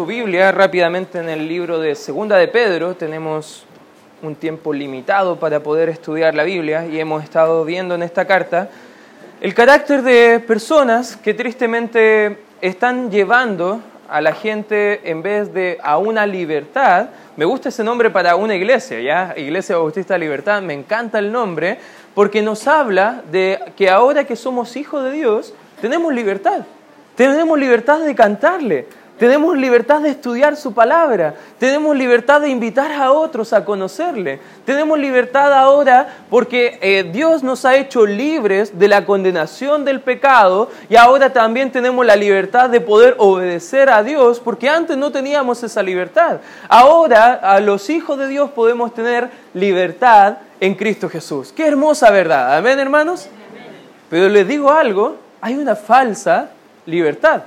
Su Biblia rápidamente en el libro de Segunda de Pedro tenemos un tiempo limitado para poder estudiar la Biblia y hemos estado viendo en esta carta el carácter de personas que tristemente están llevando a la gente en vez de a una libertad. Me gusta ese nombre para una iglesia, ¿ya? Iglesia Bautista Libertad, me encanta el nombre porque nos habla de que ahora que somos hijos de Dios, tenemos libertad. Tenemos libertad de cantarle, tenemos libertad de estudiar su palabra. Tenemos libertad de invitar a otros a conocerle. Tenemos libertad ahora porque eh, Dios nos ha hecho libres de la condenación del pecado y ahora también tenemos la libertad de poder obedecer a Dios porque antes no teníamos esa libertad. Ahora a los hijos de Dios podemos tener libertad en Cristo Jesús. Qué hermosa verdad. Amén, hermanos. Pero les digo algo, hay una falsa libertad.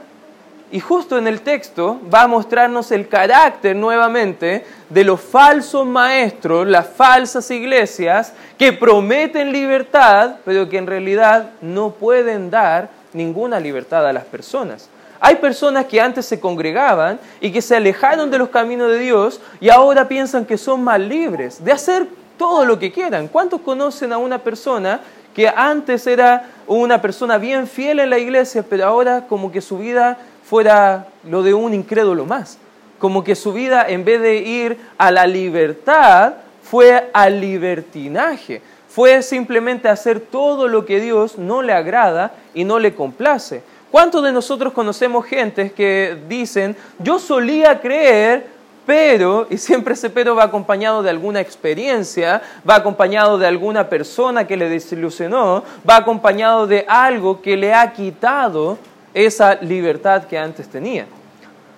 Y justo en el texto va a mostrarnos el carácter nuevamente de los falsos maestros, las falsas iglesias que prometen libertad, pero que en realidad no pueden dar ninguna libertad a las personas. Hay personas que antes se congregaban y que se alejaron de los caminos de Dios y ahora piensan que son más libres de hacer todo lo que quieran. ¿Cuántos conocen a una persona que antes era una persona bien fiel en la iglesia, pero ahora como que su vida fuera lo de un incrédulo más. Como que su vida, en vez de ir a la libertad, fue al libertinaje. Fue simplemente hacer todo lo que Dios no le agrada y no le complace. ¿Cuántos de nosotros conocemos gente que dicen, yo solía creer, pero, y siempre ese pero va acompañado de alguna experiencia, va acompañado de alguna persona que le desilusionó, va acompañado de algo que le ha quitado esa libertad que antes tenía.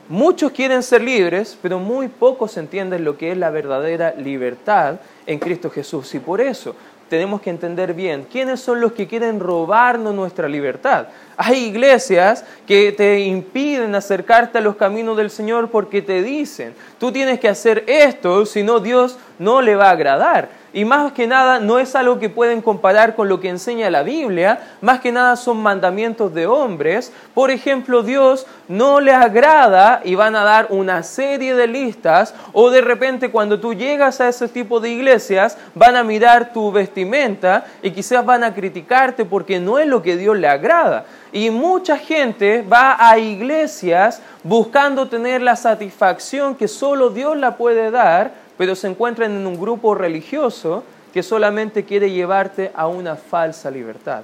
Muchos quieren ser libres, pero muy pocos entienden lo que es la verdadera libertad en Cristo Jesús. Y por eso tenemos que entender bien quiénes son los que quieren robarnos nuestra libertad. Hay iglesias que te impiden acercarte a los caminos del Señor porque te dicen, tú tienes que hacer esto, si no Dios no le va a agradar. Y más que nada no es algo que pueden comparar con lo que enseña la Biblia, más que nada son mandamientos de hombres. Por ejemplo, Dios no le agrada y van a dar una serie de listas o de repente cuando tú llegas a ese tipo de iglesias van a mirar tu vestimenta y quizás van a criticarte porque no es lo que Dios le agrada. Y mucha gente va a iglesias buscando tener la satisfacción que solo Dios la puede dar pero se encuentran en un grupo religioso que solamente quiere llevarte a una falsa libertad.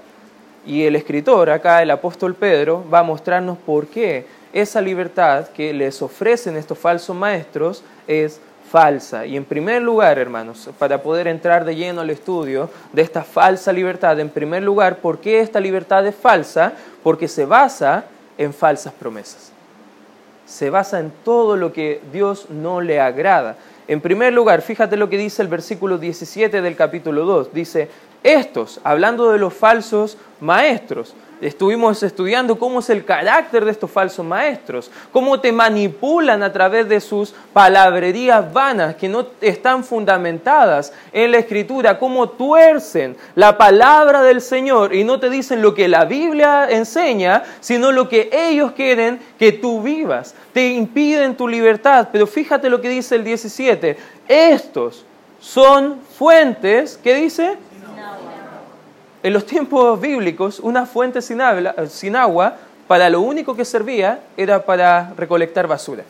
Y el escritor, acá el apóstol Pedro, va a mostrarnos por qué esa libertad que les ofrecen estos falsos maestros es falsa. Y en primer lugar, hermanos, para poder entrar de lleno al estudio de esta falsa libertad, en primer lugar, ¿por qué esta libertad es falsa? Porque se basa en falsas promesas. Se basa en todo lo que Dios no le agrada. En primer lugar, fíjate lo que dice el versículo 17 del capítulo 2. Dice, estos, hablando de los falsos maestros, estuvimos estudiando cómo es el carácter de estos falsos maestros, cómo te manipulan a través de sus palabrerías vanas que no están fundamentadas en la escritura, cómo tuercen la palabra del Señor y no te dicen lo que la Biblia enseña, sino lo que ellos quieren que tú vivas. Te impiden tu libertad, pero fíjate lo que dice el 17, estos son fuentes, ¿qué dice? En los tiempos bíblicos, una fuente sin, agua, para lo único que servía era para recolectar basura.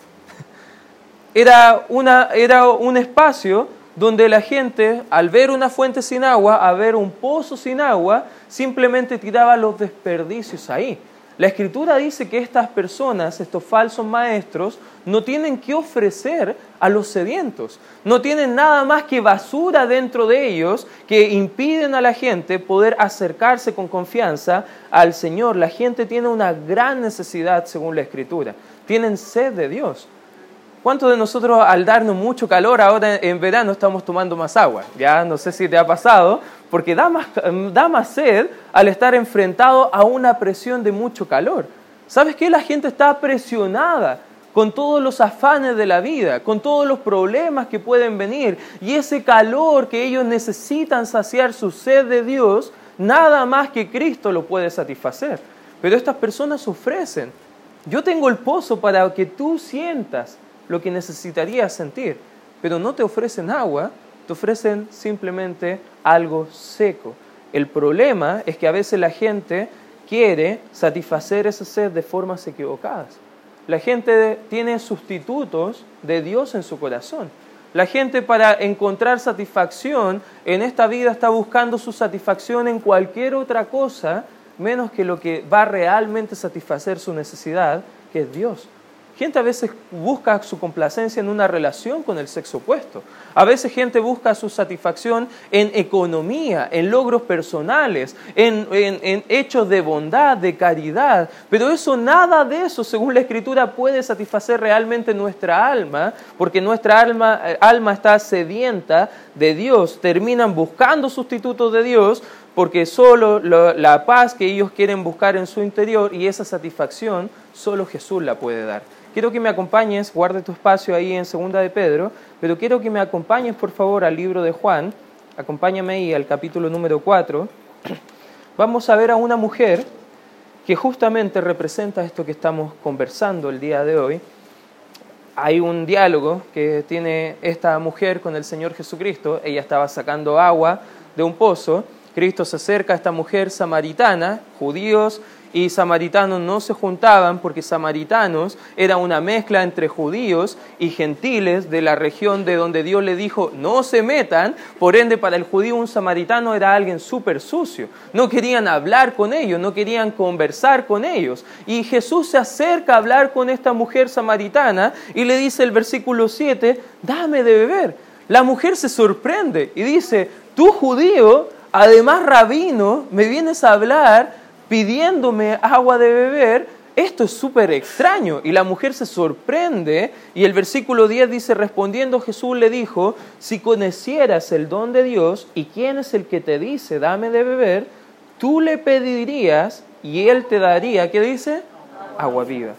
Era, una, era un espacio donde la gente, al ver una fuente sin agua, a ver un pozo sin agua, simplemente tiraba los desperdicios ahí. La escritura dice que estas personas, estos falsos maestros, no tienen que ofrecer a los sedientos, no tienen nada más que basura dentro de ellos que impiden a la gente poder acercarse con confianza al Señor. La gente tiene una gran necesidad según la escritura, tienen sed de Dios. ¿Cuántos de nosotros al darnos mucho calor ahora en verano estamos tomando más agua? Ya no sé si te ha pasado, porque da más, sed al estar enfrentado a una presión de mucho calor. ¿Sabes qué? La gente está presionada con todos los afanes de la vida, con todos los problemas que pueden venir y ese calor que ellos necesitan saciar su sed de Dios, nada más que Cristo lo puede satisfacer. Pero estas personas ofrecen Yo tengo el pozo para que tú sientas lo que necesitarías sentir, pero no te ofrecen agua, te ofrecen simplemente algo seco. El problema es que a veces la gente quiere satisfacer esa sed de formas equivocadas. La gente tiene sustitutos de Dios en su corazón. La gente para encontrar satisfacción en esta vida está buscando su satisfacción en cualquier otra cosa menos que lo que va a realmente satisfacer su necesidad, que es Dios. Gente a veces busca su complacencia en una relación con el sexo opuesto. A veces gente busca su satisfacción en economía, en logros personales, en, hechos de bondad, de caridad. Pero eso, nada de eso, según la Escritura, puede satisfacer realmente nuestra alma, porque nuestra alma, eh, alma está sedienta de Dios. Terminan buscando sustitutos de Dios porque solo la paz que ellos quieren buscar en su interior y esa satisfacción, solo Jesús la puede dar. Quiero que me acompañes, guarde tu espacio ahí en Segunda de Pedro, pero quiero que me acompañes por favor al libro de Juan, acompáñame ahí al capítulo número 4. Vamos a ver a una mujer que justamente representa esto que estamos conversando el día de hoy. Hay un diálogo que tiene esta mujer con el Señor Jesucristo. Ella estaba sacando agua de un pozo. Cristo se acerca a esta mujer samaritana, judíos y samaritanos no se juntaban porque samaritanos era una mezcla entre judíos y gentiles de la región de donde Dios le dijo no se metan, por ende para el judío un samaritano era alguien súper sucio, no querían hablar con ellos, no querían conversar con ellos. Y Jesús se acerca a hablar con esta mujer samaritana y le dice el versículo 7, dame de beber. La mujer se sorprende y dice, tú judío, además rabino, me vienes a hablar pidiéndome agua de beber, esto es súper extraño. Y la mujer se sorprende y el versículo 10 dice, respondiendo Jesús le dijo, si conocieras el don de Dios y quién es el que te dice, dame de beber, tú le pedirías y él te daría, ¿qué dice? Agua viva.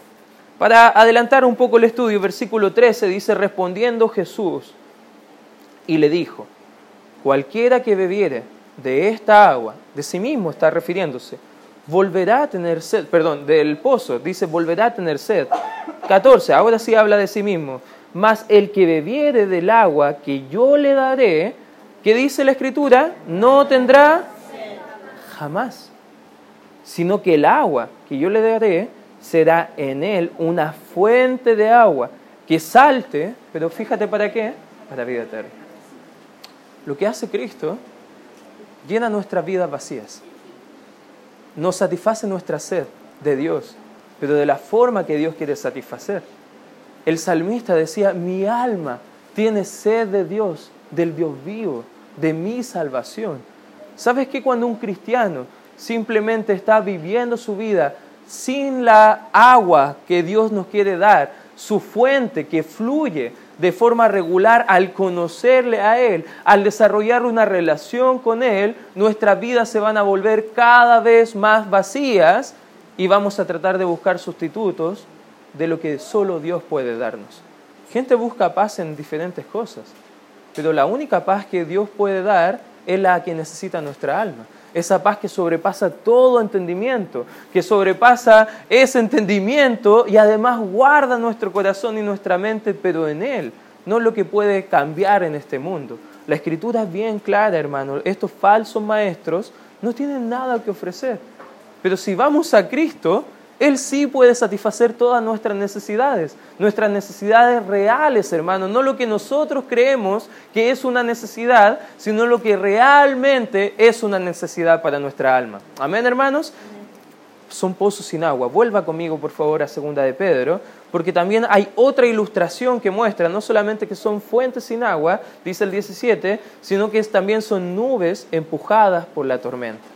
Para adelantar un poco el estudio, versículo 13 dice, respondiendo Jesús y le dijo, cualquiera que bebiere de esta agua, de sí mismo está refiriéndose, volverá a tener sed, perdón, del pozo, dice, volverá a tener sed. 14, ahora sí habla de sí mismo. Mas el que bebiere del agua que yo le daré, ¿qué dice la escritura? No tendrá jamás, sino que el agua que yo le daré será en él una fuente de agua que salte, pero fíjate para qué, para vida eterna. Lo que hace Cristo llena nuestras vidas vacías nos satisface nuestra sed de Dios, pero de la forma que Dios quiere satisfacer. El salmista decía, mi alma tiene sed de Dios, del Dios vivo, de mi salvación. ¿Sabes que cuando un cristiano simplemente está viviendo su vida sin la agua que Dios nos quiere dar, su fuente que fluye de forma regular al conocerle a Él, al desarrollar una relación con Él, nuestras vidas se van a volver cada vez más vacías y vamos a tratar de buscar sustitutos de lo que solo Dios puede darnos. Gente busca paz en diferentes cosas, pero la única paz que Dios puede dar es la que necesita nuestra alma esa paz que sobrepasa todo entendimiento, que sobrepasa ese entendimiento y además guarda nuestro corazón y nuestra mente, pero en Él, no lo que puede cambiar en este mundo. La escritura es bien clara, hermano, estos falsos maestros no tienen nada que ofrecer, pero si vamos a Cristo, él sí puede satisfacer todas nuestras necesidades, nuestras necesidades reales, hermano, no lo que nosotros creemos que es una necesidad, sino lo que realmente es una necesidad para nuestra alma. Amén, hermanos. Son pozos sin agua. Vuelva conmigo, por favor, a segunda de Pedro, porque también hay otra ilustración que muestra no solamente que son fuentes sin agua, dice el 17, sino que también son nubes empujadas por la tormenta.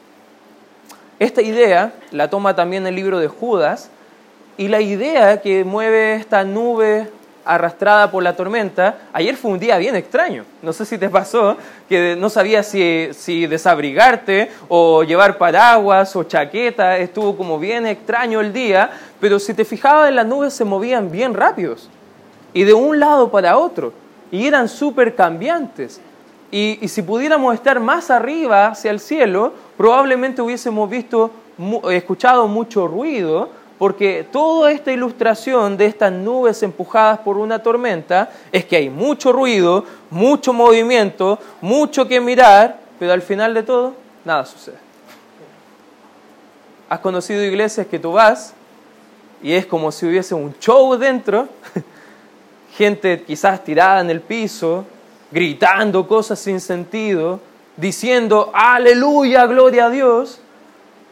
Esta idea la toma también el libro de Judas y la idea que mueve esta nube arrastrada por la tormenta, ayer fue un día bien extraño. No sé si te pasó que no sabías si, si, desabrigarte o llevar paraguas o chaqueta, estuvo como bien extraño el día, pero si te fijabas en las nubes se movían bien rápidos y de un lado para otro y eran súper cambiantes. Y, si pudiéramos estar más arriba hacia el cielo, probablemente hubiésemos visto, escuchado mucho ruido, porque toda esta ilustración de estas nubes empujadas por una tormenta es que hay mucho ruido, mucho movimiento, mucho que mirar, pero al final de todo, nada sucede. ¿Has conocido iglesias que tú vas y es como si hubiese un show dentro? Gente quizás tirada en el piso, gritando cosas sin sentido, diciendo, aleluya, gloria a Dios,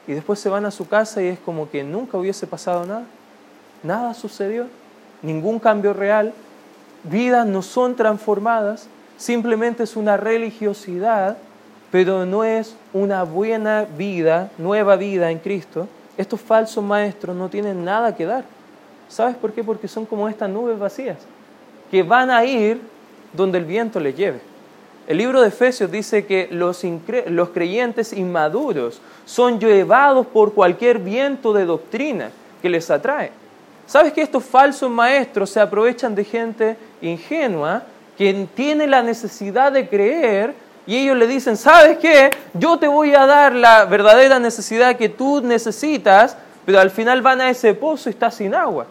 y después se van a su casa y es como que nunca hubiese pasado nada. Nada sucedió, ningún cambio real, vidas no son transformadas, simplemente es una religiosidad, pero no es una buena vida, nueva vida en Cristo. Estos falsos maestros no tienen nada que dar. ¿Sabes por qué? Porque son como estas nubes vacías, que van a ir donde el viento les lleve. El libro de Efesios dice que los, los creyentes inmaduros son llevados por cualquier viento de doctrina que les atrae. ¿Sabes que estos falsos maestros se aprovechan de gente ingenua que tiene la necesidad de creer y ellos le dicen, ¿sabes qué? Yo te voy a dar la verdadera necesidad que tú necesitas, pero al final van a ese pozo y está sin agua.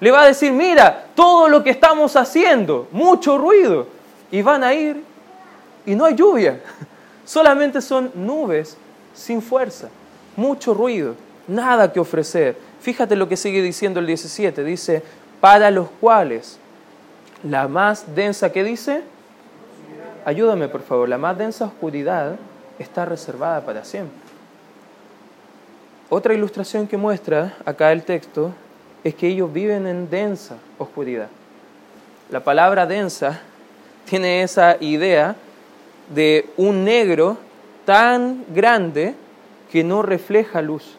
Le va a decir, mira, todo lo que estamos haciendo, mucho ruido, y van a ir y no hay lluvia. Solamente son nubes sin fuerza, mucho ruido, nada que ofrecer. Fíjate lo que sigue diciendo el 17. Dice, para los cuales la más densa, ¿qué dice? Ayúdame por favor, la más densa oscuridad está reservada para siempre. Otra ilustración que muestra acá el texto es que ellos viven en densa oscuridad. La palabra densa tiene esa idea de un negro tan grande que no refleja luz,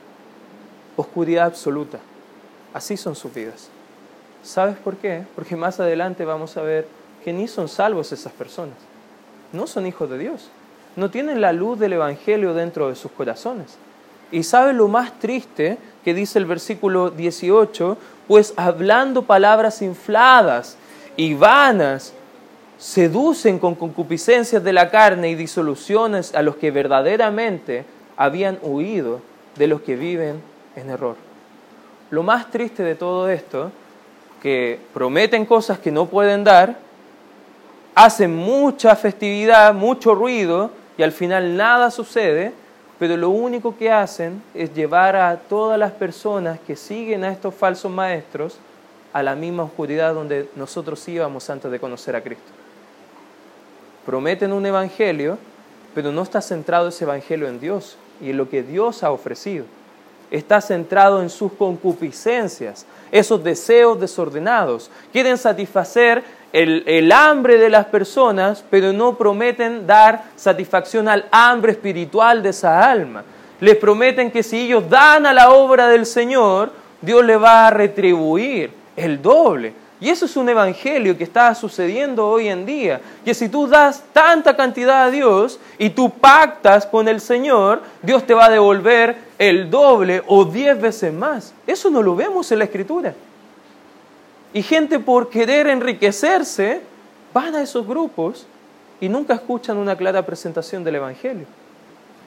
oscuridad absoluta. Así son sus vidas. ¿Sabes por qué? Porque más adelante vamos a ver que ni son salvos esas personas. No son hijos de Dios. No tienen la luz del Evangelio dentro de sus corazones. Y ¿sabes lo más triste que dice el versículo 18? Pues hablando palabras infladas y vanas seducen con concupiscencias de la carne y disoluciones a los que verdaderamente habían huido de los que viven en error. Lo más triste de todo esto, que prometen cosas que no pueden dar, hacen mucha festividad, mucho ruido y al final nada sucede, pero lo único que hacen es llevar a todas las personas que siguen a estos falsos maestros a la misma oscuridad donde nosotros íbamos antes de conocer a Cristo prometen un evangelio, pero no está centrado ese evangelio en Dios y en lo que Dios ha ofrecido. Está centrado en sus concupiscencias, esos deseos desordenados. Quieren satisfacer el, hambre de las personas, pero no prometen dar satisfacción al hambre espiritual de esa alma. Les prometen que si ellos dan a la obra del Señor, Dios le va a retribuir el doble. Y eso es un evangelio que está sucediendo hoy en día. Que si tú das tanta cantidad a Dios y tú pactas con el Señor, Dios te va a devolver el doble o diez veces más. Eso no lo vemos en la Escritura. Y gente por querer enriquecerse van a esos grupos y nunca escuchan una clara presentación del Evangelio.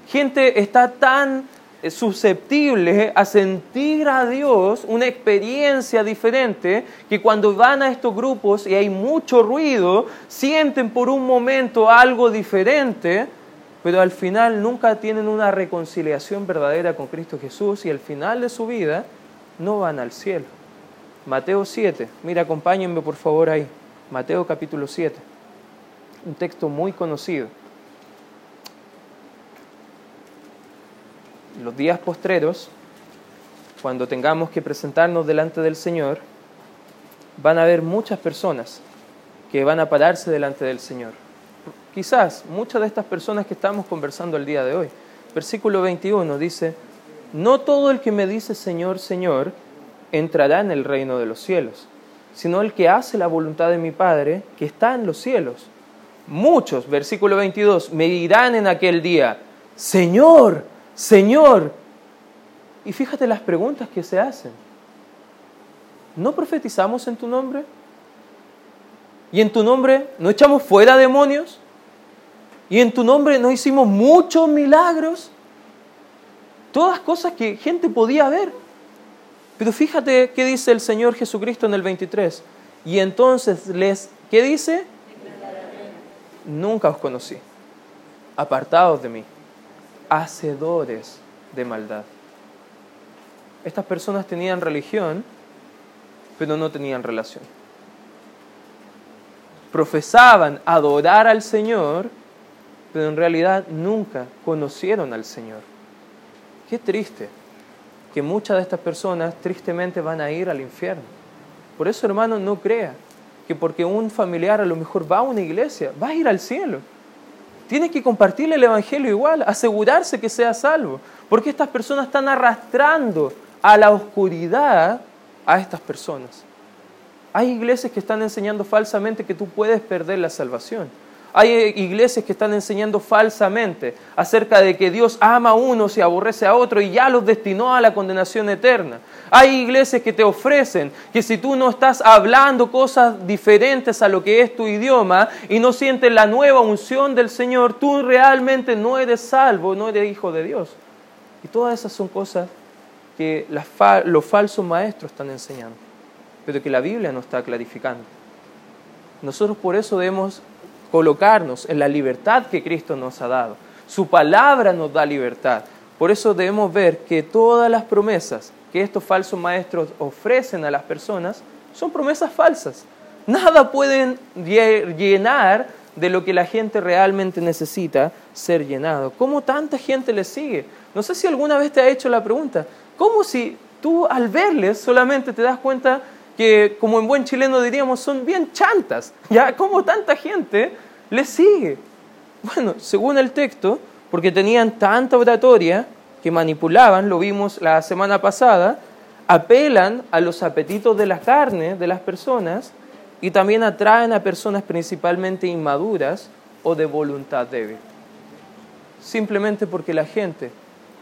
Gente está tan susceptibles a sentir a Dios una experiencia diferente que cuando van a estos grupos y hay mucho ruido, sienten por un momento algo diferente, pero al final nunca tienen una reconciliación verdadera con Cristo Jesús y al final de su vida no van al cielo. Mateo 7, mira, acompáñenme por favor ahí. Mateo capítulo 7, un texto muy conocido. los días postreros, cuando tengamos que presentarnos delante del Señor, van a haber muchas personas que van a pararse delante del Señor. Quizás muchas de estas personas que estamos conversando el día de hoy. Versículo 21 dice, no todo el que me dice Señor, Señor, entrará en el reino de los cielos, sino el que hace la voluntad de mi Padre que está en los cielos. Muchos, versículo 22, me dirán en aquel día, Señor, Señor. Y fíjate las preguntas que se hacen. ¿No profetizamos en tu nombre? ¿Y en tu nombre no echamos fuera demonios? ¿Y en tu nombre no hicimos muchos milagros? Todas cosas que gente podía ver. Pero fíjate qué dice el Señor Jesucristo en el 23. Y entonces les, ¿qué dice? Nunca os conocí. Apartados de mí. Hacedores de maldad. Estas personas tenían religión, pero no tenían relación. Profesaban adorar al Señor, pero en realidad nunca conocieron al Señor. Qué triste que muchas de estas personas tristemente van a ir al infierno. Por eso, hermano, no crea que porque un familiar a lo mejor va a una iglesia, va a ir al cielo. Tiene que compartirle el Evangelio igual, asegurarse que sea salvo, porque estas personas están arrastrando a la oscuridad a estas personas. Hay iglesias que están enseñando falsamente que tú puedes perder la salvación. Hay iglesias que están enseñando falsamente acerca de que Dios ama a unos y aborrece a otros y ya los destinó a la condenación eterna. Hay iglesias que te ofrecen que si tú no estás hablando cosas diferentes a lo que es tu idioma y no sientes la nueva unción del Señor, tú realmente no eres salvo, no eres hijo de Dios. Y todas esas son cosas que los falsos maestros están enseñando, pero que la Biblia no está clarificando. Nosotros por eso debemos colocarnos en la libertad que Cristo nos ha dado. Su palabra nos da libertad. Por eso debemos ver que todas las promesas que estos falsos maestros ofrecen a las personas son promesas falsas. Nada pueden llenar de lo que la gente realmente necesita ser llenado. ¿Cómo tanta gente les sigue? No sé si alguna vez te ha hecho la pregunta, ¿cómo si tú al verles solamente te das cuenta que, como en buen chileno diríamos, son bien chantas. ¿Ya? ¿Cómo tanta gente les sigue? Bueno, según el texto, porque tenían tanta oratoria que manipulaban, lo vimos la semana pasada, apelan a los apetitos de la carne de las personas y también atraen a personas principalmente inmaduras o de voluntad débil. Simplemente porque la gente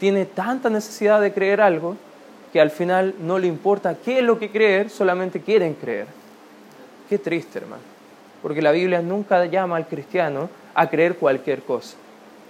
tiene tanta necesidad de creer algo que al final no le importa qué es lo que creer, solamente quieren creer. Qué triste, hermano. Porque la Biblia nunca llama al cristiano a creer cualquier cosa.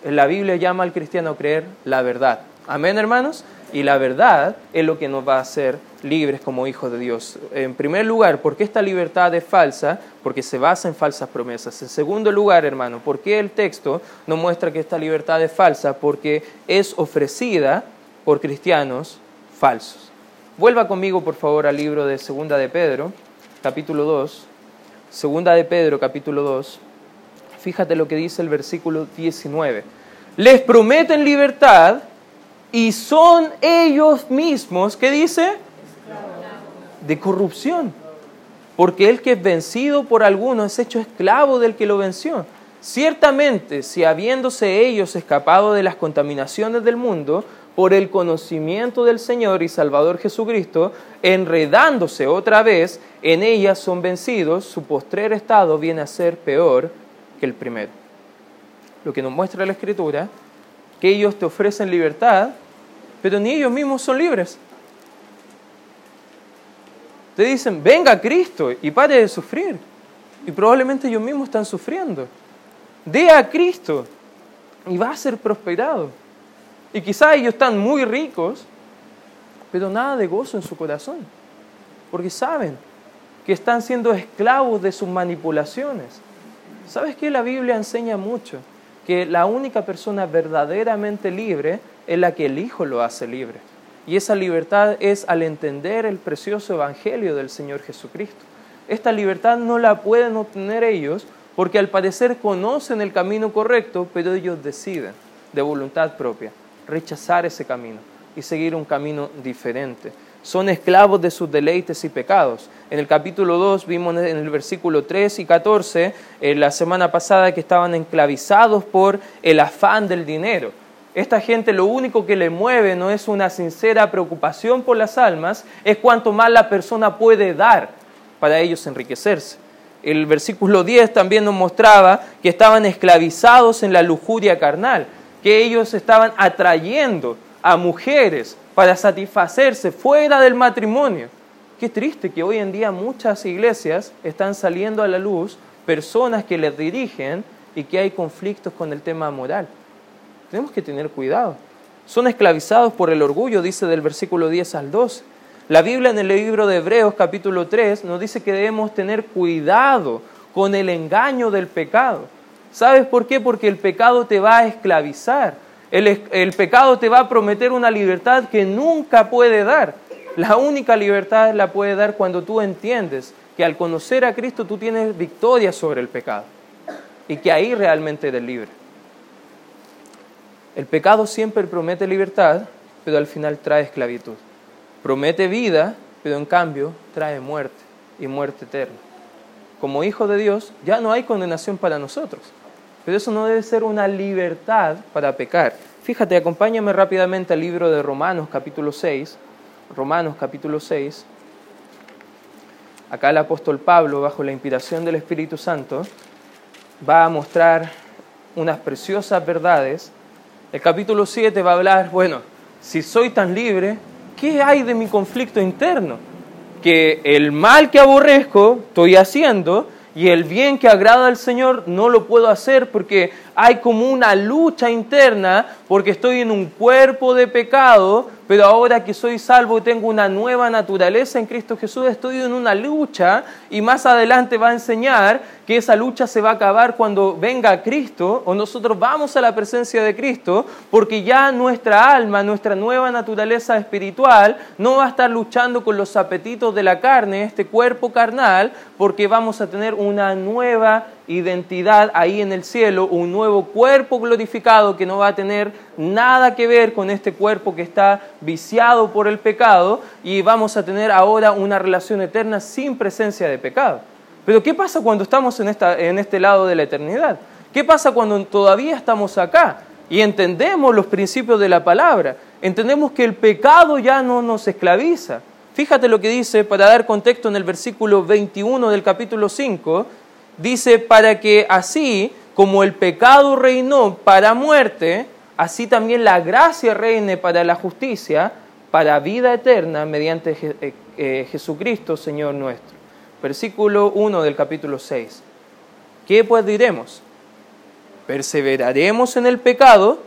La Biblia llama al cristiano a creer la verdad. Amén, hermanos. Y la verdad es lo que nos va a hacer libres como hijos de Dios. En primer lugar, ¿por qué esta libertad es falsa? Porque se basa en falsas promesas. En segundo lugar, hermano, ¿por qué el texto nos muestra que esta libertad es falsa? Porque es ofrecida por cristianos falsos. Vuelva conmigo, por favor, al libro de Segunda de Pedro, capítulo 2. Segunda de Pedro, capítulo 2. Fíjate lo que dice el versículo 19. Les prometen libertad y son ellos mismos, ¿qué dice? De corrupción. Porque el que es vencido por alguno es hecho esclavo del que lo venció. Ciertamente, si habiéndose ellos escapado de las contaminaciones del mundo, por el conocimiento del Señor y Salvador Jesucristo, enredándose otra vez, en ellas son vencidos, su postrer estado viene a ser peor que el primero. Lo que nos muestra la Escritura que ellos te ofrecen libertad, pero ni ellos mismos son libres. Te dicen, venga Cristo y pare de sufrir. Y probablemente ellos mismos están sufriendo. Dé a Cristo y va a ser prosperado. Y quizás ellos están muy ricos, pero nada de gozo en su corazón. Porque saben que están siendo esclavos de sus manipulaciones. ¿Sabes qué? La Biblia enseña mucho que la única persona verdaderamente libre es la que el Hijo lo hace libre. Y esa libertad es al entender el precioso Evangelio del Señor Jesucristo. Esta libertad no la pueden obtener ellos porque al parecer conocen el camino correcto, pero ellos deciden de voluntad propia rechazar ese camino y seguir un camino diferente. Son esclavos de sus deleites y pecados. En el capítulo 2 vimos en el versículo 3 y 14, eh, la semana pasada, que estaban esclavizados por el afán del dinero. Esta gente lo único que le mueve no es una sincera preocupación por las almas, es cuanto más la persona puede dar para ellos enriquecerse. El versículo 10 también nos mostraba que estaban esclavizados en la lujuria carnal, que ellos estaban atrayendo a mujeres para satisfacerse fuera del matrimonio. Qué triste que hoy en día muchas iglesias están saliendo a la luz personas que les dirigen y que hay conflictos con el tema moral. Tenemos que tener cuidado. Son esclavizados por el orgullo, dice del versículo 10 al 12. La Biblia en el libro de Hebreos capítulo 3 nos dice que debemos tener cuidado con el engaño del pecado. ¿Sabes por qué? Porque el pecado te va a esclavizar. El, pecado te va a prometer una libertad que nunca puede dar. La única libertad la puede dar cuando tú entiendes que al conocer a Cristo tú tienes victoria sobre el pecado y que ahí realmente eres libre. El pecado siempre promete libertad, pero al final trae esclavitud. Promete vida, pero en cambio trae muerte y muerte eterna. Como hijo de Dios ya no hay condenación para nosotros, pero eso no debe ser una libertad para pecar. Fíjate, acompáñame rápidamente al libro de Romanos capítulo 6. Romanos capítulo 6. Acá el apóstol Pablo, bajo la inspiración del Espíritu Santo, va a mostrar unas preciosas verdades el capítulo 7 va a hablar, bueno, si soy tan libre, ¿qué hay de mi conflicto interno? Que el mal que aborrezco estoy haciendo y el bien que agrada al Señor no lo puedo hacer porque hay como una lucha interna, porque estoy en un cuerpo de pecado pero ahora que soy salvo y tengo una nueva naturaleza en Cristo Jesús, estoy en una lucha y más adelante va a enseñar que esa lucha se va a acabar cuando venga Cristo o nosotros vamos a la presencia de Cristo, porque ya nuestra alma, nuestra nueva naturaleza espiritual no va a estar luchando con los apetitos de la carne, este cuerpo carnal, porque vamos a tener una nueva identidad ahí en el cielo, un nuevo cuerpo glorificado que no va a tener nada que ver con este cuerpo que está viciado por el pecado y vamos a tener ahora una relación eterna sin presencia de pecado. Pero ¿qué pasa cuando estamos en, esta, en este lado de la eternidad? ¿Qué pasa cuando todavía estamos acá y entendemos los principios de la palabra? Entendemos que el pecado ya no nos esclaviza. Fíjate lo que dice, para dar contexto en el versículo 21 del capítulo 5, dice, para que así como el pecado reinó para muerte, así también la gracia reine para la justicia, para vida eterna, mediante eh, eh, Jesucristo, Señor nuestro. Versículo 1 del capítulo 6. ¿Qué pues diremos? ¿Perseveraremos en el pecado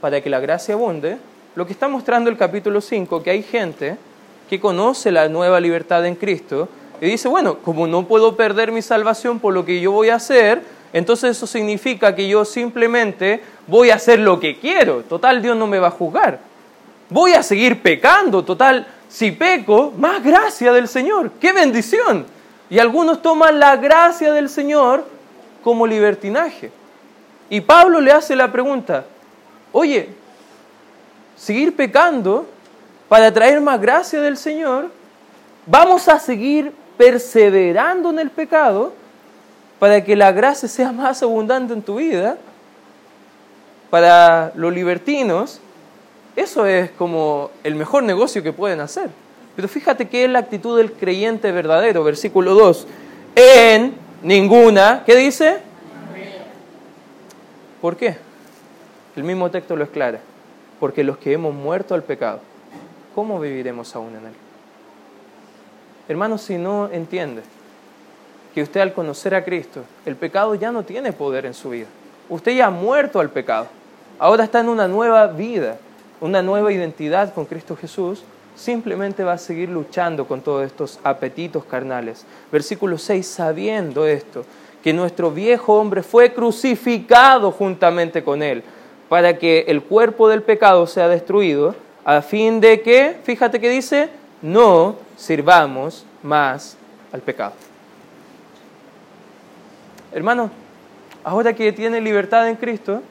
para que la gracia abunde? Lo que está mostrando el capítulo 5, que hay gente que conoce la nueva libertad en Cristo y dice, bueno, como no puedo perder mi salvación por lo que yo voy a hacer, entonces eso significa que yo simplemente voy a hacer lo que quiero. Total, Dios no me va a juzgar. Voy a seguir pecando. Total, si peco, más gracia del Señor. ¡Qué bendición! Y algunos toman la gracia del Señor como libertinaje. Y Pablo le hace la pregunta, oye, seguir pecando para traer más gracia del Señor, vamos a seguir perseverando en el pecado para que la gracia sea más abundante en tu vida, para los libertinos, eso es como el mejor negocio que pueden hacer. Pero fíjate que es la actitud del creyente verdadero, versículo 2. En ninguna, ¿qué dice? ¿Por qué? El mismo texto lo aclara. Porque los que hemos muerto al pecado, ¿cómo viviremos aún en él? Hermano, si no entiende que usted al conocer a Cristo, el pecado ya no tiene poder en su vida. Usted ya ha muerto al pecado. Ahora está en una nueva vida, una nueva identidad con Cristo Jesús. Simplemente va a seguir luchando con todos estos apetitos carnales. Versículo 6, sabiendo esto, que nuestro viejo hombre fue crucificado juntamente con él, para que el cuerpo del pecado sea destruido, a fin de que, fíjate que dice, no sirvamos más al pecado. Hermano, ahora que tiene libertad en Cristo,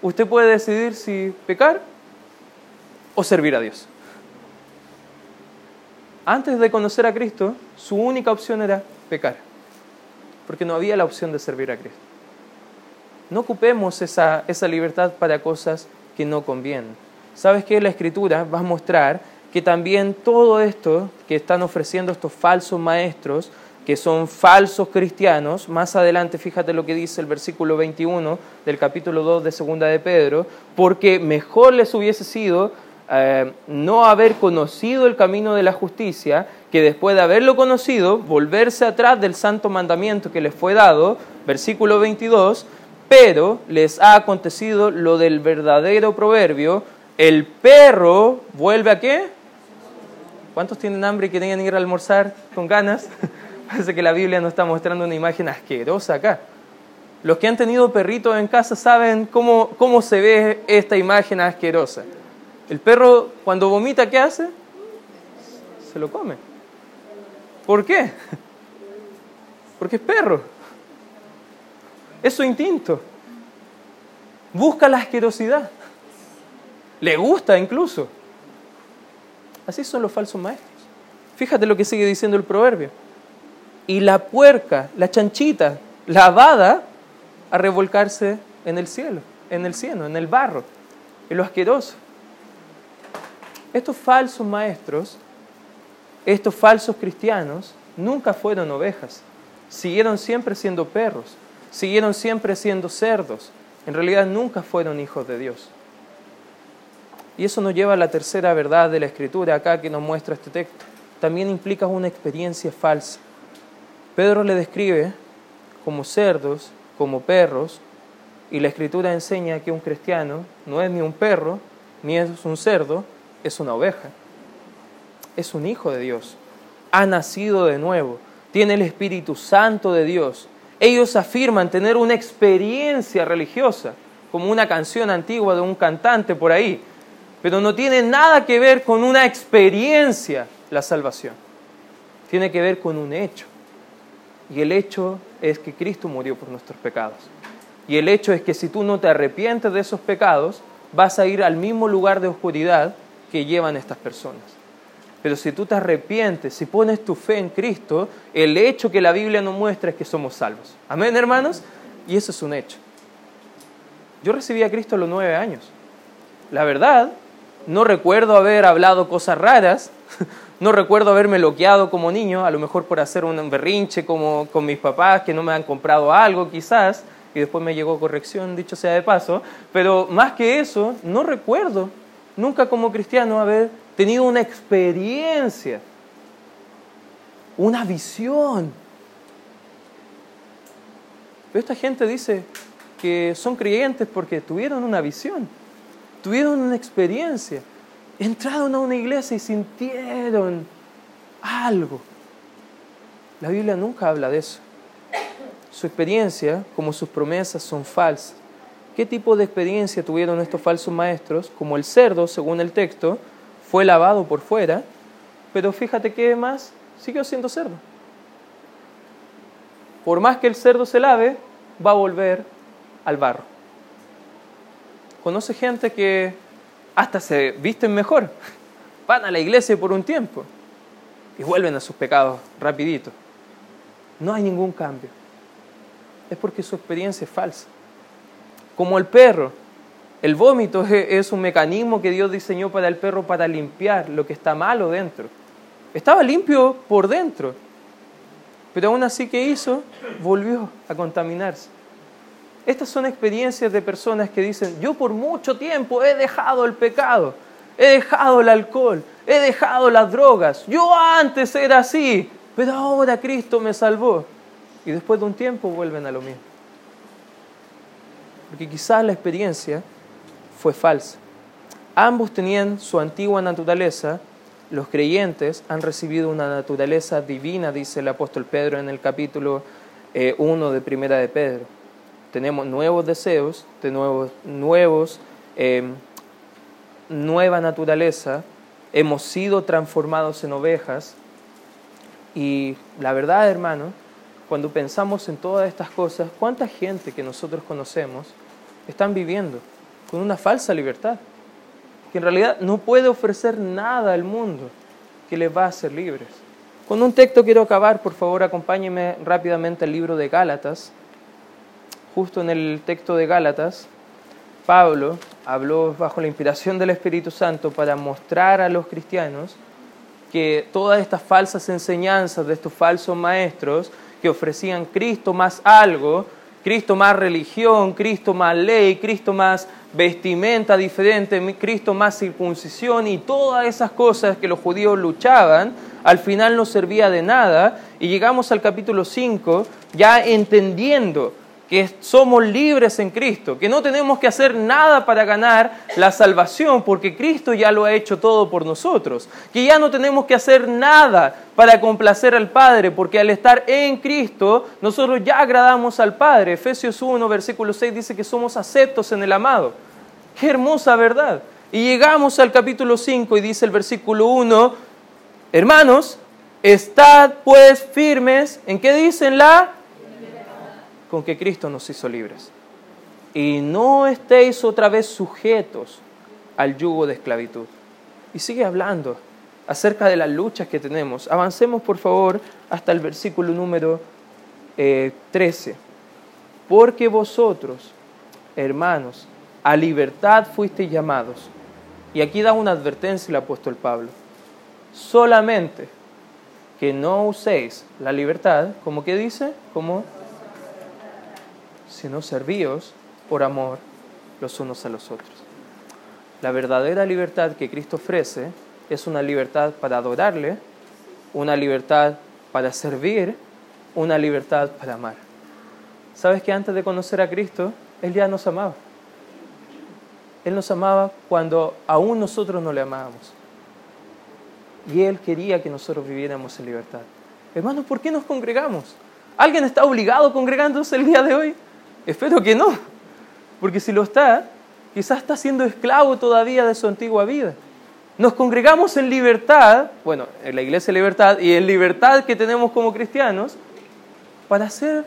usted puede decidir si pecar o servir a Dios. Antes de conocer a Cristo, su única opción era pecar, porque no había la opción de servir a Cristo. No ocupemos esa, esa libertad para cosas que no convienen. ¿Sabes qué? La Escritura va a mostrar que también todo esto que están ofreciendo estos falsos maestros, que son falsos cristianos, más adelante fíjate lo que dice el versículo 21 del capítulo 2 de Segunda de Pedro, porque mejor les hubiese sido eh, no haber conocido el camino de la justicia, que después de haberlo conocido, volverse atrás del santo mandamiento que les fue dado, versículo 22, pero les ha acontecido lo del verdadero proverbio, el perro vuelve a qué? ¿Cuántos tienen hambre y quieren ir a almorzar con ganas? Parece que la Biblia nos está mostrando una imagen asquerosa acá. Los que han tenido perritos en casa saben cómo, cómo se ve esta imagen asquerosa. El perro cuando vomita, ¿qué hace? Se lo come. ¿Por qué? Porque es perro. Es su instinto. Busca la asquerosidad. Le gusta incluso. Así son los falsos maestros. Fíjate lo que sigue diciendo el proverbio. Y la puerca, la chanchita, lavada, a revolcarse en el cielo, en el cielo, en el barro, en lo asqueroso. Estos falsos maestros, estos falsos cristianos, nunca fueron ovejas. Siguieron siempre siendo perros, siguieron siempre siendo cerdos. En realidad nunca fueron hijos de Dios. Y eso nos lleva a la tercera verdad de la Escritura acá que nos muestra este texto. También implica una experiencia falsa. Pedro le describe como cerdos, como perros, y la Escritura enseña que un cristiano no es ni un perro, ni es un cerdo, es una oveja. Es un hijo de Dios. Ha nacido de nuevo. Tiene el Espíritu Santo de Dios. Ellos afirman tener una experiencia religiosa, como una canción antigua de un cantante por ahí, pero no tiene nada que ver con una experiencia la salvación. Tiene que ver con un hecho. Y el hecho es que Cristo murió por nuestros pecados. Y el hecho es que si tú no te arrepientes de esos pecados, vas a ir al mismo lugar de oscuridad que llevan estas personas. Pero si tú te arrepientes, si pones tu fe en Cristo, el hecho que la Biblia nos muestra es que somos salvos. Amén, hermanos. Y eso es un hecho. Yo recibí a Cristo a los nueve años. La verdad, no recuerdo haber hablado cosas raras, no recuerdo haberme bloqueado como niño, a lo mejor por hacer un berrinche como con mis papás que no me han comprado algo quizás, y después me llegó corrección, dicho sea de paso, pero más que eso, no recuerdo nunca como cristiano haber tenido una experiencia, una visión. Esta gente dice que son creyentes porque tuvieron una visión, tuvieron una experiencia entraron a una iglesia y sintieron algo. La Biblia nunca habla de eso. Su experiencia, como sus promesas, son falsas. ¿Qué tipo de experiencia tuvieron estos falsos maestros? Como el cerdo, según el texto, fue lavado por fuera, pero fíjate que más siguió siendo cerdo. Por más que el cerdo se lave, va a volver al barro. Conoce gente que hasta se visten mejor. Van a la iglesia por un tiempo y vuelven a sus pecados rapidito. No hay ningún cambio. Es porque su experiencia es falsa. Como el perro, el vómito es un mecanismo que Dios diseñó para el perro para limpiar lo que está malo dentro. Estaba limpio por dentro, pero aún así que hizo, volvió a contaminarse. Estas son experiencias de personas que dicen, yo por mucho tiempo he dejado el pecado, he dejado el alcohol, he dejado las drogas, yo antes era así, pero ahora Cristo me salvó. Y después de un tiempo vuelven a lo mismo. Porque quizás la experiencia fue falsa. Ambos tenían su antigua naturaleza, los creyentes han recibido una naturaleza divina, dice el apóstol Pedro en el capítulo 1 eh, de Primera de Pedro tenemos nuevos deseos, de nuevos, nuevos em, nueva naturaleza, hemos sido transformados en ovejas y la verdad, hermano, cuando pensamos en todas estas cosas, ¿cuánta gente que nosotros conocemos están viviendo con una falsa libertad? Que en realidad no puede ofrecer nada al mundo que les va a hacer libres. Con un texto quiero acabar, por favor, acompáñeme rápidamente al libro de Gálatas, justo en el texto de Gálatas, Pablo habló bajo la inspiración del Espíritu Santo para mostrar a los cristianos que todas estas falsas enseñanzas de estos falsos maestros que ofrecían Cristo más algo, Cristo más religión, Cristo más ley, Cristo más vestimenta diferente, Cristo más circuncisión y todas esas cosas que los judíos luchaban, al final no servía de nada. Y llegamos al capítulo 5 ya entendiendo que somos libres en Cristo, que no tenemos que hacer nada para ganar la salvación, porque Cristo ya lo ha hecho todo por nosotros, que ya no tenemos que hacer nada para complacer al Padre, porque al estar en Cristo nosotros ya agradamos al Padre. Efesios 1, versículo 6 dice que somos aceptos en el amado. Qué hermosa verdad. Y llegamos al capítulo 5 y dice el versículo 1, hermanos, estad pues firmes, ¿en qué dicen la? Con que Cristo nos hizo libres. Y no estéis otra vez sujetos al yugo de esclavitud. Y sigue hablando acerca de las luchas que tenemos. Avancemos por favor hasta el versículo número 13. Eh, Porque vosotros, hermanos, a libertad fuisteis llamados. Y aquí da una advertencia el apóstol Pablo. Solamente que no uséis la libertad, como que dice, como sino servíos por amor los unos a los otros. La verdadera libertad que Cristo ofrece es una libertad para adorarle, una libertad para servir, una libertad para amar. ¿Sabes que antes de conocer a Cristo, Él ya nos amaba? Él nos amaba cuando aún nosotros no le amábamos. Y Él quería que nosotros viviéramos en libertad. Hermanos, ¿por qué nos congregamos? ¿Alguien está obligado congregándose el día de hoy? Espero que no, porque si lo está, quizás está siendo esclavo todavía de su antigua vida. Nos congregamos en libertad, bueno, en la iglesia de libertad y en libertad que tenemos como cristianos, para hacer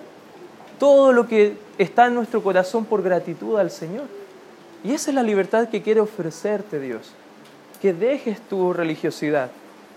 todo lo que está en nuestro corazón por gratitud al Señor. Y esa es la libertad que quiere ofrecerte Dios. Que dejes tu religiosidad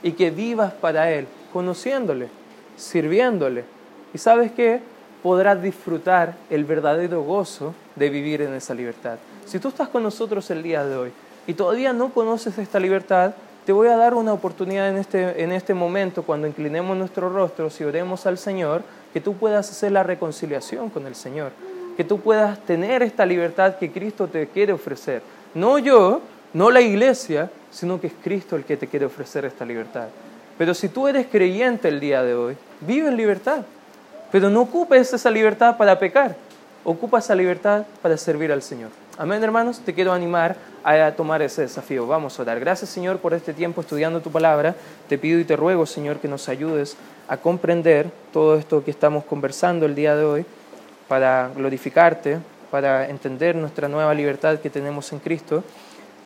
y que vivas para Él, conociéndole, sirviéndole. ¿Y sabes qué? Podrás disfrutar el verdadero gozo de vivir en esa libertad. Si tú estás con nosotros el día de hoy y todavía no conoces esta libertad, te voy a dar una oportunidad en este, en este momento, cuando inclinemos nuestros rostros y oremos al Señor, que tú puedas hacer la reconciliación con el Señor, que tú puedas tener esta libertad que Cristo te quiere ofrecer. No yo, no la iglesia, sino que es Cristo el que te quiere ofrecer esta libertad. Pero si tú eres creyente el día de hoy, vive en libertad. Pero no ocupes esa libertad para pecar, ocupa esa libertad para servir al Señor. Amén, hermanos, te quiero animar a tomar ese desafío. Vamos a orar. Gracias, Señor, por este tiempo estudiando tu palabra. Te pido y te ruego, Señor, que nos ayudes a comprender todo esto que estamos conversando el día de hoy para glorificarte, para entender nuestra nueva libertad que tenemos en Cristo